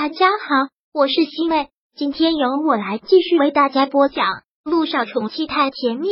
大家好，我是西妹，今天由我来继续为大家播讲《路上宠妻太甜蜜》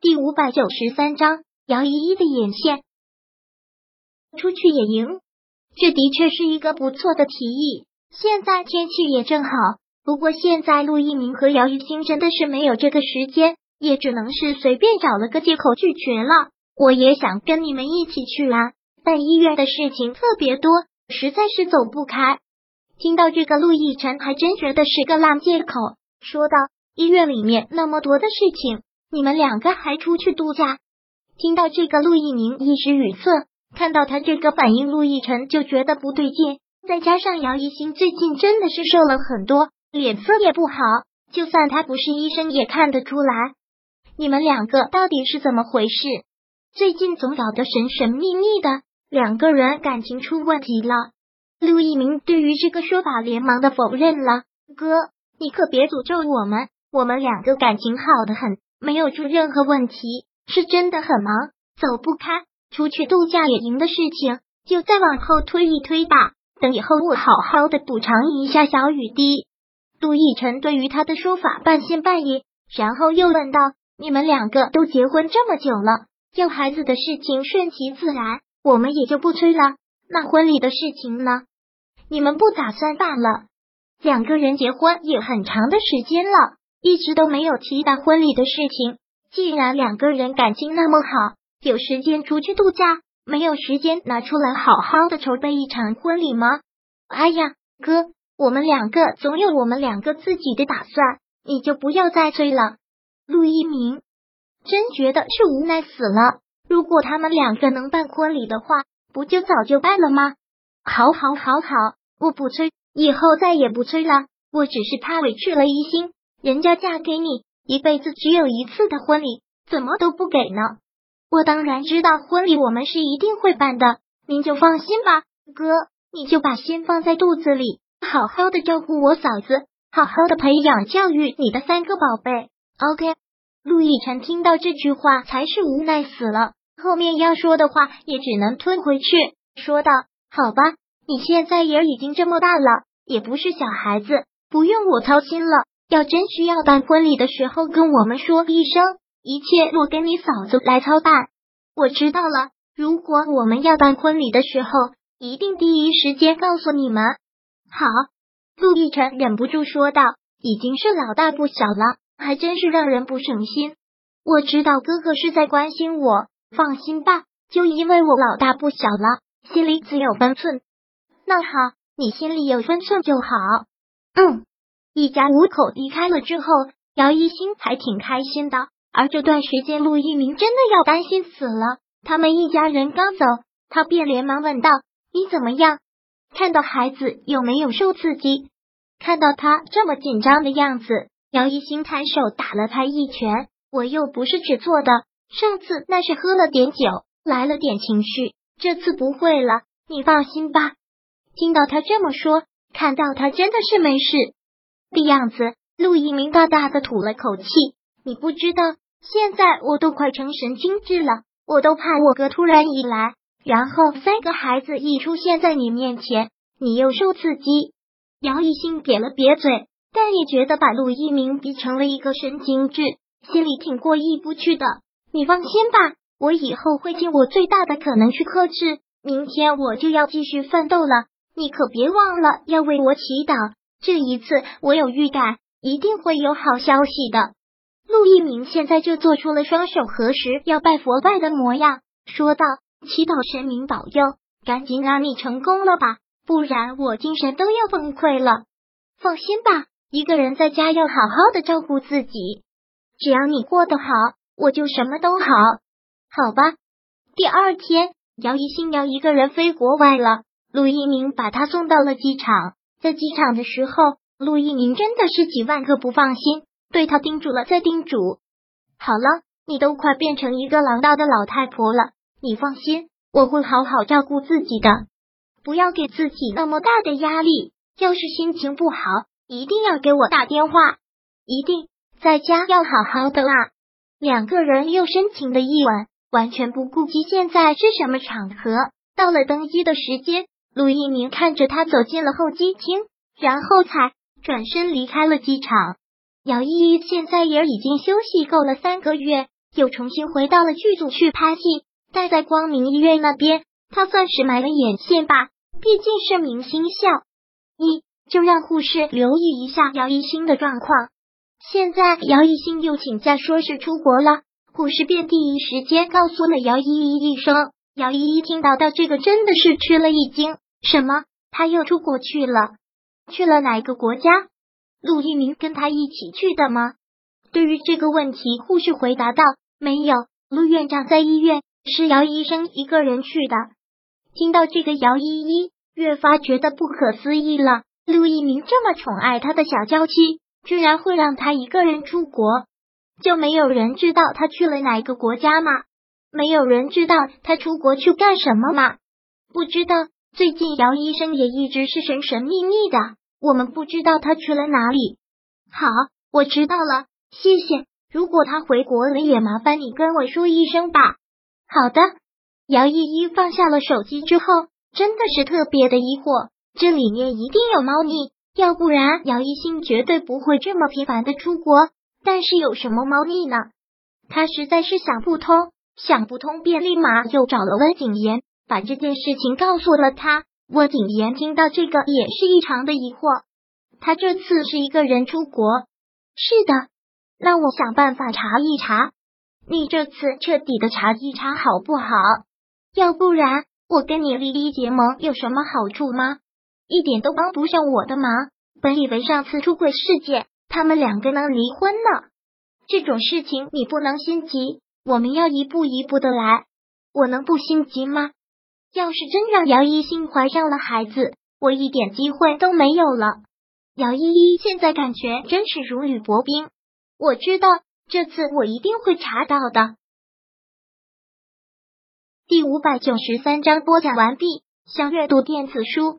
第五百九十三章。姚依依的眼线，出去野营，这的确是一个不错的提议。现在天气也正好，不过现在陆一鸣和姚一星真的是没有这个时间，也只能是随便找了个借口拒绝了。我也想跟你们一起去啊，但医院的事情特别多。实在是走不开。听到这个，陆亦辰还真觉得是个烂借口，说道：“医院里面那么多的事情，你们两个还出去度假？”听到这个，陆一鸣一时语塞。看到他这个反应，陆亦辰就觉得不对劲。再加上姚一星最近真的是瘦了很多，脸色也不好，就算他不是医生也看得出来。你们两个到底是怎么回事？最近总搞得神神秘秘的。两个人感情出问题了，陆一鸣对于这个说法连忙的否认了。哥，你可别诅咒我们，我们两个感情好的很，没有出任何问题，是真的很忙，走不开。出去度假野营的事情就再往后推一推吧，等以后我好好的补偿一下小雨滴。陆亦辰对于他的说法半信半疑，然后又问道：“你们两个都结婚这么久了，要孩子的事情顺其自然。”我们也就不催了。那婚礼的事情呢？你们不打算办了？两个人结婚也很长的时间了，一直都没有提到婚礼的事情。既然两个人感情那么好，有时间出去度假，没有时间拿出来好好的筹备一场婚礼吗？哎呀，哥，我们两个总有我们两个自己的打算，你就不要再催了。陆一鸣真觉得是无奈死了。如果他们两个能办婚礼的话，不就早就办了吗？好，好，好，好，我不催，以后再也不催了。我只是怕委屈了一心，人家嫁给你一辈子只有一次的婚礼，怎么都不给呢？我当然知道婚礼我们是一定会办的，您就放心吧，哥，你就把心放在肚子里，好好的照顾我嫂子，好好的培养教育你的三个宝贝。OK，陆亦辰听到这句话，才是无奈死了。后面要说的话也只能吞回去，说道：“好吧，你现在也已经这么大了，也不是小孩子，不用我操心了。要真需要办婚礼的时候，跟我们说一声，一切我跟你嫂子来操办。我知道了，如果我们要办婚礼的时候，一定第一时间告诉你们。”好，陆亦辰忍不住说道：“已经是老大不小了，还真是让人不省心。我知道哥哥是在关心我。”放心吧，就因为我老大不小了，心里自有分寸。那好，你心里有分寸就好。嗯，一家五口离开了之后，姚一星还挺开心的。而这段时间，陆一鸣真的要担心死了。他们一家人刚走，他便连忙问道：“你怎么样？看到孩子有没有受刺激？”看到他这么紧张的样子，姚一星抬手打了他一拳。我又不是只做的。上次那是喝了点酒，来了点情绪，这次不会了，你放心吧。听到他这么说，看到他真的是没事的样子，陆一鸣大大的吐了口气。你不知道，现在我都快成神经质了，我都怕我哥突然一来，然后三个孩子一出现在你面前，你又受刺激。姚一兴瘪了瘪嘴，但也觉得把陆一鸣逼成了一个神经质，心里挺过意不去的。你放心吧，我以后会尽我最大的可能去克制。明天我就要继续奋斗了，你可别忘了要为我祈祷。这一次我有预感，一定会有好消息的。陆一鸣现在就做出了双手合十要拜佛拜的模样，说道：“祈祷神明保佑，赶紧让你成功了吧，不然我精神都要崩溃了。放心吧，一个人在家要好好的照顾自己，只要你过得好。”我就什么都好，好吧。第二天，姚一新要一个人飞国外了。陆一鸣把他送到了机场，在机场的时候，陆一鸣真的是几万个不放心，对他叮嘱了再叮嘱。好了，你都快变成一个老道的老太婆了，你放心，我会好好照顾自己的，不要给自己那么大的压力。要是心情不好，一定要给我打电话，一定在家要好好的啦。两个人又深情的一吻，完全不顾及现在是什么场合。到了登机的时间，陆一鸣看着他走进了候机厅，然后才转身离开了机场。姚依依现在也已经休息够了三个月，又重新回到了剧组去拍戏。待在光明医院那边，他算是埋了眼线吧，毕竟是明星校。一就让护士留意一下姚一新的状况。现在姚一新又请假，说是出国了，护士便第一时间告诉了姚依依一声。姚依依听到到这个，真的是吃了一惊。什么？他又出国去了？去了哪个国家？陆一鸣跟他一起去的吗？对于这个问题，护士回答道：“没有，陆院长在医院，是姚医生一个人去的。”听到这个，姚依依越发觉得不可思议了。陆一鸣这么宠爱他的小娇妻，居然会让他一个人出国？就没有人知道他去了哪个国家吗？没有人知道他出国去干什么吗？不知道。最近姚医生也一直是神神秘秘的。我们不知道他去了哪里。好，我知道了，谢谢。如果他回国了，也麻烦你跟我说一声吧。好的。姚依依放下了手机之后，真的是特别的疑惑，这里面一定有猫腻，要不然姚一新绝对不会这么频繁的出国。但是有什么猫腻呢？他实在是想不通，想不通便立马又找了温景言，把这件事情告诉了他。温景言听到这个也是异常的疑惑，他这次是一个人出国？是的，那我想办法查一查。你这次彻底的查一查好不好？要不然我跟你立立结盟有什么好处吗？一点都帮不上我的忙。本以为上次出轨事件，他们两个能离婚呢。这种事情你不能心急，我们要一步一步的来。我能不心急吗？要是真让姚一新怀上了孩子，我一点机会都没有了。姚依依现在感觉真是如履薄冰。我知道这次我一定会查到的。第五百九十三章播讲完毕。想阅读电子书，